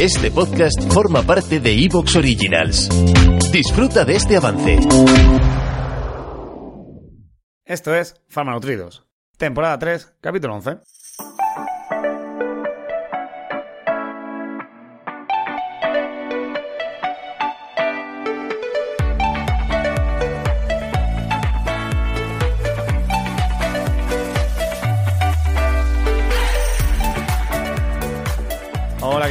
Este podcast forma parte de Evox Originals. Disfruta de este avance. Esto es Farmanutridos, temporada 3, capítulo 11.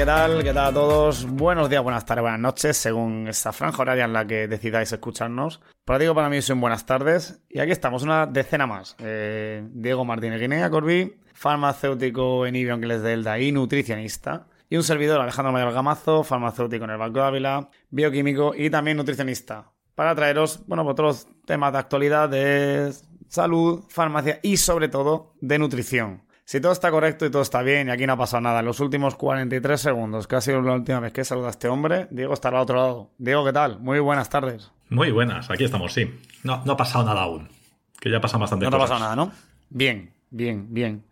¿Qué tal? ¿Qué tal a todos? Buenos días, buenas tardes, buenas noches, según esta franja horaria en la que decidáis escucharnos. Para digo, para mí son buenas tardes. Y aquí estamos, una decena más. Eh, Diego Martínez Guinea Corby, farmacéutico en Ibion que les Delta y nutricionista. Y un servidor, Alejandro Mayor Gamazo, farmacéutico en el Banco de Ávila, bioquímico y también nutricionista. Para traeros, bueno, otros temas de actualidad de salud, farmacia y sobre todo de nutrición. Si todo está correcto y todo está bien y aquí no ha pasado nada, en los últimos 43 segundos, que ha sido la última vez que saluda a este hombre, Diego estará al otro lado. Diego, ¿qué tal? Muy buenas tardes. Muy buenas, aquí estamos, sí. No, no ha pasado nada aún. Que ya pasan bastante No te ha pasado nada, ¿no? Bien, bien, bien.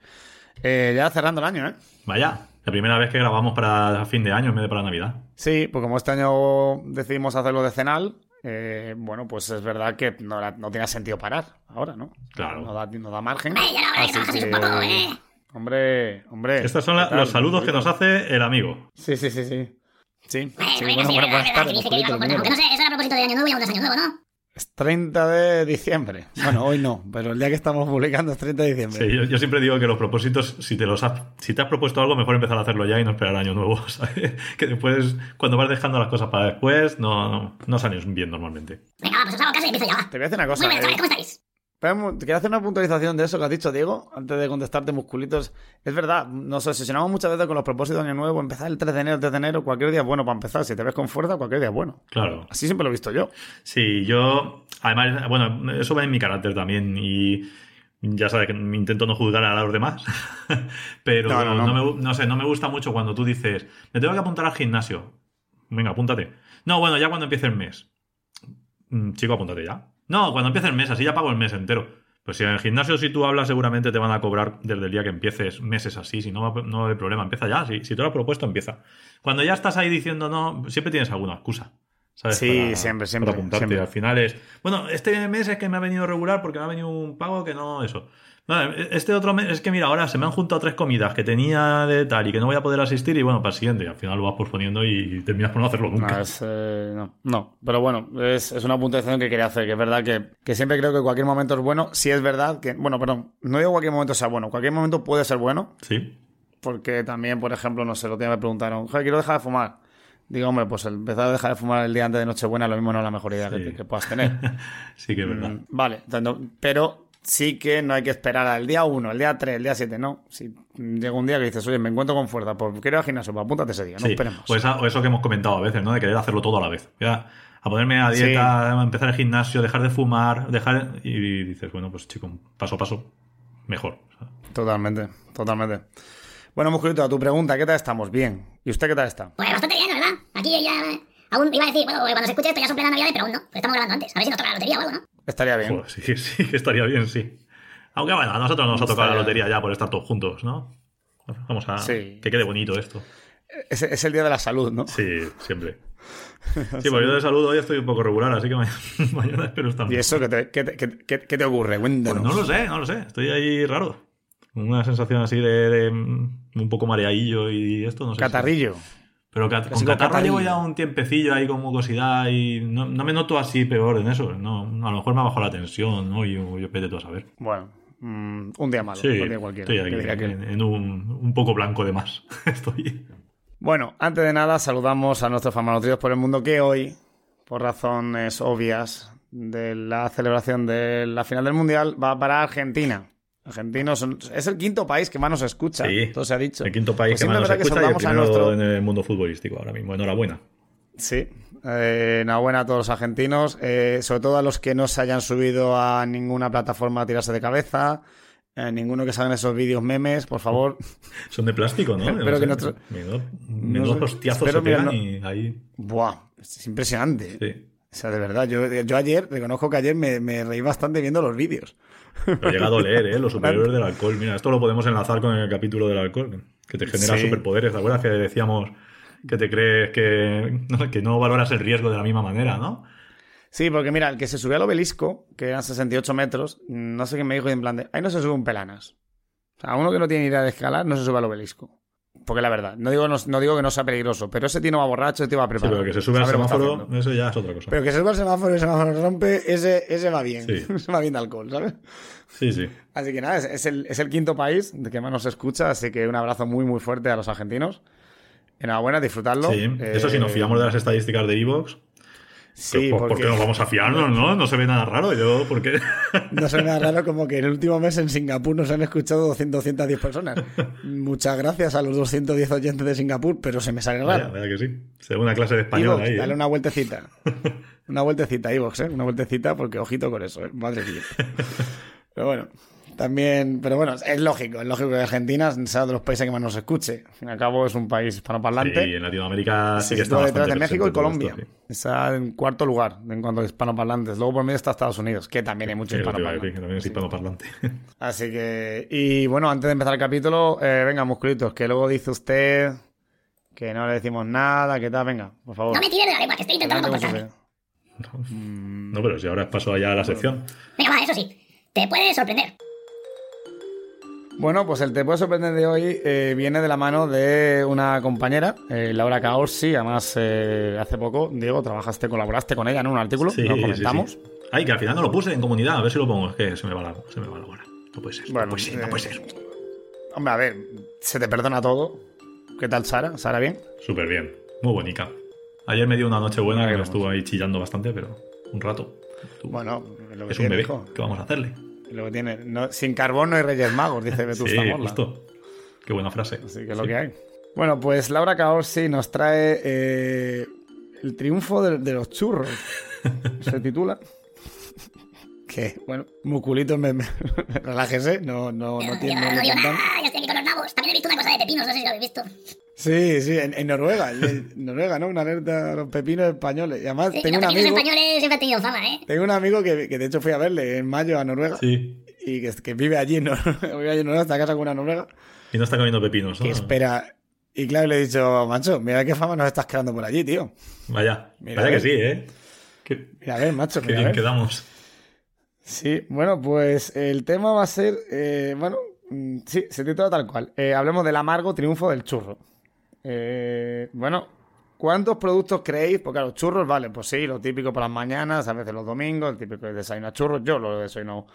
Eh, ya cerrando el año, ¿eh? Vaya, la primera vez que grabamos para fin de año en vez de para Navidad. Sí, pues como este año decidimos hacerlo decenal, eh, bueno, pues es verdad que no, tiene sentido parar ahora, ¿no? Claro. No da, no da margen. Hombre, ya que poco, ¿eh? Hombre, hombre. Estos son los saludos que nos hace el amigo. Sí, sí, sí, sí. Sí, sí, bueno, buenas tardes, que no sé, eso era a propósito de Año Nuevo y aún es Año Nuevo, ¿no? Es 30 de diciembre. Bueno, hoy no, pero el día que estamos publicando es 30 de diciembre. Sí, yo, yo siempre digo que los propósitos, si te los has, si te has propuesto algo, mejor empezar a hacerlo ya y no esperar año nuevo, ¿sabes? Que después, cuando vas dejando las cosas para después, no, no, no bien normalmente. Venga, pues os hago caso y empiezo ya. Te voy a decir una Muy cosa. buenas eh, tardes, ¿cómo estáis? Pero, quiero hacer una puntualización de eso que has dicho, Diego, antes de contestarte, musculitos. Es verdad, nos obsesionamos muchas veces con los propósitos de Año Nuevo, empezar el 3 de enero, el 3 de enero, cualquier día es bueno para empezar. Si te ves con fuerza, cualquier día es bueno. Claro. Así siempre lo he visto yo. Sí, yo, además, bueno, eso va en mi carácter también y ya sabes que intento no juzgar a los demás, pero No, no, no, no. me, no sé, no me gusta mucho cuando tú dices, me tengo que apuntar al gimnasio. Venga, apúntate. No, bueno, ya cuando empiece el mes. Mm, Chico, apúntate ya. No, cuando empiece el mes, así ya pago el mes entero. Pues si en el gimnasio si tú hablas seguramente te van a cobrar desde el día que empieces meses así, si no, no hay problema, empieza ya, si, si te lo has propuesto, empieza. Cuando ya estás ahí diciendo no, siempre tienes alguna excusa. ¿Sabes? Sí, siempre, siempre, para apuntarte. siempre. Al final es, bueno, este mes es que me ha venido regular porque me ha venido un pago que no, eso. Este otro mes es que mira, ahora se me han juntado tres comidas que tenía de tal y que no voy a poder asistir y bueno, para el siguiente. Al final lo vas posponiendo y terminas por no hacerlo nunca. No, es, eh, no, no. Pero bueno, es, es una puntuación que quería hacer, que es verdad que, que siempre creo que cualquier momento es bueno. Si es verdad que, bueno, perdón, no digo cualquier momento sea bueno, cualquier momento puede ser bueno, Sí, porque también, por ejemplo, no sé, lo que me preguntaron, quiero dejar de fumar. Digo, hombre, pues empezar a dejar de fumar el día antes de Nochebuena, lo mismo no es la mejor idea que, Sí. te- que puedas tener. sí que es verdad. Mm, Vale, pero sí que no hay que esperar al día 1, el día 3, el día 7, no. Si llega un día que dices, oye, me encuentro con fuerza, pues quiero ir al gimnasio, pues apúntate ese día, no Sí, esperemos. o, esa- o eso que hemos comentado a veces, ¿no? De querer hacerlo todo a la vez. Ya, a ponerme a dieta, a empezar el gimnasio, dejar de fumar, dejar. Y dices, bueno, pues chico, paso a paso, mejor. Totalmente, totalmente. Bueno, Musculito, a tu pregunta, ¿qué tal estamos? Bien. ¿Y usted qué tal está? Pues bastante bien, la verdad. Aquí ya... Aún iba a decir, bueno, cuando se escuche esto ya son plenas navidades, pero aún no. Pues estamos grabando antes. A ver si nos toca la lotería o algo, ¿no? Estaría bien. Joder, sí, sí, que estaría bien, sí. Aunque bueno, a nosotros nos ha tocado la lotería ya por estar todos juntos, ¿no? Vamos a. Sí. Que quede bonito esto. Es, es el día de la salud, ¿no? Sí, siempre. Sí, pues yo de salud hoy estoy un poco regular, así que ma- mañana espero estar. ¿Y eso qué te, qué te- qué- qué- qué te ocurre? Pues Cuéntanos. no lo sé, no lo sé. Estoy ahí raro. Una sensación así de, de, mm, un poco mareadillo y esto, no sé. si- Catarrillo. Pero cat- con catarro catarrillo. llevo ya un tiempecillo ahí con mucosidad y no, no me noto así peor en eso. No, a lo mejor me ha bajado la tensión, ¿no? Y yo, yo vete tú a saber. Bueno, mm, un día malo. Sí, un día cualquiera. estoy aquí que- en, un, un poco blanco de más. estoy. Bueno, antes de nada, saludamos a nuestros farmanutridos por el mundo que hoy, por razones obvias de la celebración de la final del Mundial, va para Argentina. Argentinos son- es el quinto país que más nos escucha. Sí, todo se ha dicho. El quinto país Pues que más nos que escucha y el primero nuestro- en el mundo futbolístico ahora mismo. Enhorabuena. Sí, eh, enhorabuena a todos los argentinos, eh, sobre todo a los que no se hayan subido a ninguna plataforma a tirarse de cabeza, eh, ninguno que salgan esos vídeos memes, por favor. Son de plástico, ¿no? Espero No que Menudo, sé. hostiazos se mira, pegan no- y ahí. Buah, es impresionante. Sí. O sea, de verdad, yo, yo ayer, reconozco que ayer me, me reí bastante viendo los vídeos. Pero llega a doler, ¿eh? Los superiores del alcohol. Mira, esto lo podemos enlazar con el capítulo del alcohol, que te genera Sí. superpoderes. ¿Te acuerdas que decíamos que te crees que, no, que no valoras el riesgo de la misma manera, ¿no? Sí, porque mira, el que se subió al obelisco, que eran 68 metros, no sé qué me dijo en plan de, ahí no se sube un pelanas. O sea, uno que no tiene idea de escalar no se sube al obelisco. Porque la verdad, no digo, no, no digo que no sea peligroso, pero ese tío no va borracho, ese tío va Sí, preparado. pero que se sube al semáforo, eso ya es otra cosa. Pero que se sube al semáforo y el semáforo rompe, ese, ese va bien. Sí. Ese va bien de alcohol, ¿sabes? Sí, sí. Así que nada, es, es el, es el quinto país de que más nos escucha, así que un abrazo muy, muy fuerte a los argentinos. Enhorabuena, disfrutarlo. Sí, eso si nos Eh, fiamos de las estadísticas de Evox, Sí, ¿por porque qué nos vamos a fiarnos, no? No se ve nada raro. Yo, ¿por qué? no suena raro como que en el último mes en Singapur nos han escuchado 200, 210 personas. Muchas gracias a los 210 oyentes de Singapur, pero se me sale raro. vaya que sí. Se ve una clase de español ahí. ¿eh? dale una vueltecita. Una vueltecita, Ivox, ¿eh? Una vueltecita, porque ojito con eso, ¿eh? Madre mía. Pero bueno, también, pero bueno, es lógico, es lógico que Argentina sea de los países que más nos escuche. Al fin y al cabo es un país hispanoparlante. Sí, en Latinoamérica sí que está detrás de México y Colombia. esto, sí. Está en cuarto lugar en cuanto a hispanoparlantes. Luego por medio está Estados Unidos, que también hay mucho Sí, hispanoparlante. decir, que también es hispanoparlante. Así que, y bueno, antes de empezar el capítulo, eh, venga, musculitos, que luego dice usted que no le decimos nada, que tal, venga, por favor. No me tires de la lengua, que estoy intentando comportarme. Mm, No, pero si ahora paso allá a la sección. Venga, va, eso sí. Te puede sorprender. Bueno, pues el Te puede sorprender de hoy eh, viene de la mano de una compañera, eh, Laura Caorsi, además eh, hace poco, Diego, trabajaste, colaboraste con ella en un artículo, Sí, lo sí, comentamos. sí. Ay, que al final no lo puse en comunidad. A ver si lo pongo. Es que se me va la, se me va la hora. No puede ser. Bueno, no puede ser, no eh, puede ser. Hombre, a ver, se te perdona todo. ¿Qué tal, Sara? ¿Sara bien? Súper bien. Muy bonita. Ayer me dio una noche buena que me estuvo ahí chillando bastante, pero un rato. Bueno, lo que es un bebé. ¿Qué vamos a hacerle? Lo que tiene. No- sin carbón no hay Reyes Magos, dice Sí, Vetusta Morla. justo. Qué buena frase. Así que es lo que hay. Bueno, pues Laura Caorsi nos trae eh, El triunfo de, de los churros. Se titula. Que, bueno, musculitos, me, me- relájese, no, no, no tiene. no, no contan. nada, yo estoy aquí con los nabos. También he visto una cosa de pepinos, no sé si lo habéis visto. Sí, sí, en, en Noruega. En Noruega, ¿no? Una alerta a los pepinos españoles. Y además, Sí, tengo los un pepinos amigo. españoles siempre han tenido fama, ¿eh? Tengo un amigo que, que de hecho fui a verle en mayo a Noruega. Sí. Y que, que vive allí en Noruega. Vive allí en Noruega, está casa con una noruega. Y no está comiendo pepinos, ¿no? Que espera. Y claro, le he dicho, macho, mira qué fama nos estás creando por allí, tío. Vaya. Mira, Vaya que sí, ¿eh? Qué, Mira, a ver, macho, qué bien ver. quedamos. Sí, bueno, pues el tema va a ser, eh, bueno, mm, sí, se titula tal cual. Eh, hablemos del amargo triunfo del churro. Eh, bueno, ¿cuántos productos creéis? Porque claro, churros, vale, pues sí, lo típico por las mañanas, a veces los domingos, el típico de desayunar churros. Yo lo desayuno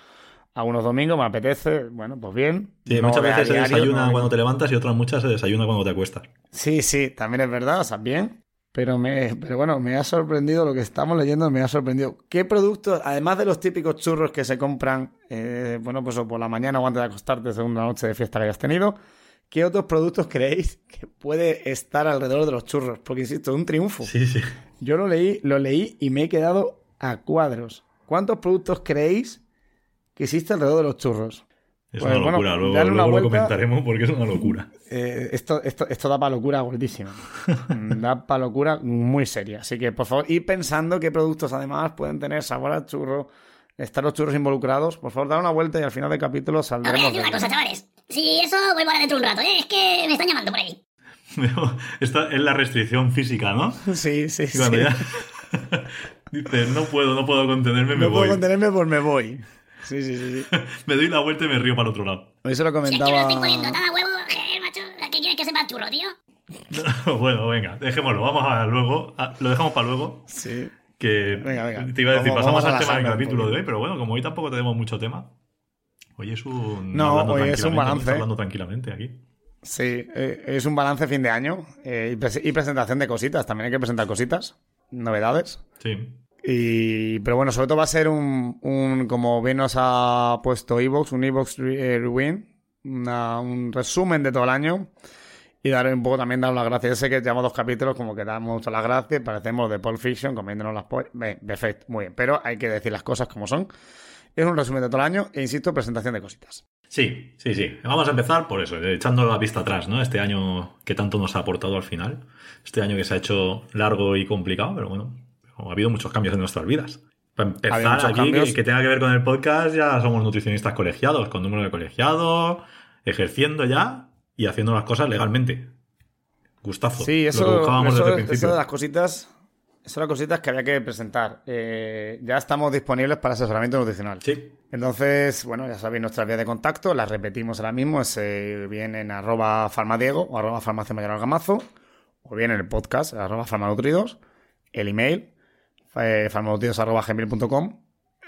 algunos domingos, me apetece, bueno, pues bien. Sí, No muchas a veces se desayuna no- cuando te levantas y otras muchas se desayuna cuando te acuestas. Sí, sí, también es verdad, o sea, bien. Pero, me, pero bueno, me ha sorprendido lo que estamos leyendo, me ha sorprendido. ¿Qué productos, además de los típicos churros que se compran, eh, bueno, pues o por la mañana o antes de acostarte, según la noche de fiesta que hayas tenido, qué otros productos creéis que puede estar alrededor de los churros? Porque, insisto, es un triunfo. Sí, sí. Yo lo leí, lo leí y me he quedado a cuadros. ¿Cuántos productos creéis que existe alrededor de los churros? Es Pues, una bueno, locura. luego una luego lo vuelta. comentaremos porque es una locura. Eh, esto, esto, esto da para locura gordísima. Da para locura muy seria. Así que, por favor, y pensando qué productos además pueden tener sabor a churro, estar los churros involucrados, por favor, dar una vuelta y al final del capítulo a saldremos decir de una cosa, chavales. Si eso, vuelvo ahora dentro de un rato, ¿eh? Es que me están llamando por ahí. Esta es la restricción física, ¿no? Sí, sí, Y sí. ya dices, no puedo, no puedo contenerme, me No puedo voy. contenerme, pues me voy. Sí, sí, sí. sí. Me doy la vuelta y me río para el otro lado. Hoy se lo Si es que me lo comentaba. estoy poniendo a huevo, macho. ¿A ¿Qué quieres que sepa el churro, tío? bueno, venga, dejémoslo. Vamos a luego. a- lo dejamos para luego. Sí. Que Venga, venga. te iba a decir, Vamos- pasamos vamos al tema del capítulo de hoy, pero bueno, como hoy tampoco tenemos mucho tema. Hoy es un. No, hoy es un balance. estamos hablando tranquilamente aquí. Sí, eh, es un balance fin de año eh, y, pres- y presentación de cositas. También hay que presentar cositas, novedades. Sí. Y, pero bueno, sobre todo va a ser un, un como bien nos ha puesto Evox, un Evox Re- Rewind, una- un resumen de todo el año. Y dar un poco también dar las gracias. Sé que llevamos dos capítulos, como que damos las gracias, parecemos de Pulp Fiction, comiéndonos las pollas. Perfecto, muy bien. Pero hay que decir las cosas como son. Es un resumen de todo el año e insisto, presentación de cositas. Sí, sí, sí. Vamos a empezar por eso, echando la vista atrás, ¿no? Este año que tanto nos ha aportado al final. Este año que se ha hecho largo y complicado, pero bueno, ha habido muchos cambios en nuestras vidas. Para empezar, aquí, que, que tenga que ver con el podcast, ya somos nutricionistas colegiados, con número de colegiados, ejerciendo ya y haciendo las cosas legalmente. Gustazo. Sí, lo eso, que buscábamos eso, desde el eso principio. de las cositas. Eso son las cositas que había que presentar. Eh, ya estamos disponibles para asesoramiento nutricional. Sí, Entonces, bueno, ya sabéis nuestras vías de contacto, las repetimos ahora mismo, es eh, bien en arroba farmadiego o arroba farmacia mayor algamazo, o bien en el podcast, arroba farmanutridos, el email, eh, farmanutridos arroba gmail.com.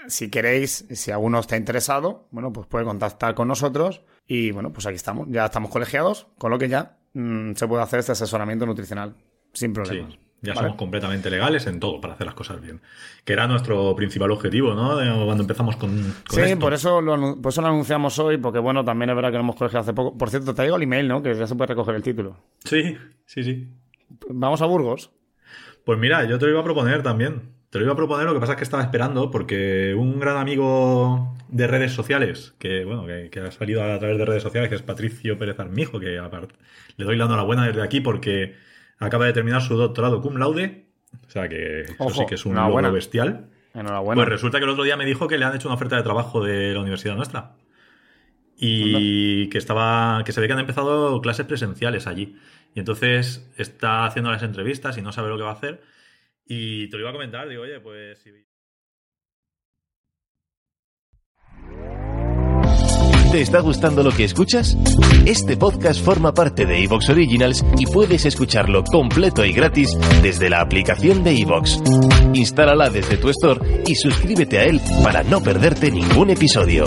Si queréis, si alguno está interesado, bueno, pues puede contactar con nosotros y bueno, pues aquí estamos, ya estamos colegiados, con lo que ya mm, se puede hacer este asesoramiento nutricional sin sí. problemas. Ya ¿vale? somos completamente legales en todo para hacer las cosas bien. Que era nuestro principal objetivo, ¿no? De- Cuando empezamos con, con Sí, esto. por eso, lo, por eso lo anunciamos hoy, porque bueno, también es verdad que lo hemos colegiado hace poco. Por cierto, te digo el email, ¿no? Que ya se puede recoger el título. Sí, sí, sí. Vamos a Burgos. Pues mira, yo te lo iba a proponer también. Te lo iba a proponer, lo que pasa es que estaba esperando porque un gran amigo de redes sociales, que bueno, que, que ha salido a través de redes sociales, que es Patricio Pérez Armijo, que aparte le doy la enhorabuena desde aquí porque acaba de terminar su doctorado cum laude. O sea que eso sí que es un logro bestial. Enhorabuena. Pues resulta que el otro día me dijo que le han hecho una oferta de trabajo de la universidad nuestra. Y que estaba. que se ve que han empezado clases presenciales allí. Y entonces está haciendo las entrevistas y no sabe lo que va a hacer. Y te lo iba a comentar, digo, oye, pues. ¿Te está gustando lo que escuchas? Este podcast forma parte de Evox Originals y puedes escucharlo completo y gratis desde la aplicación de Evox. Instálala desde tu store y suscríbete a él para no perderte ningún episodio.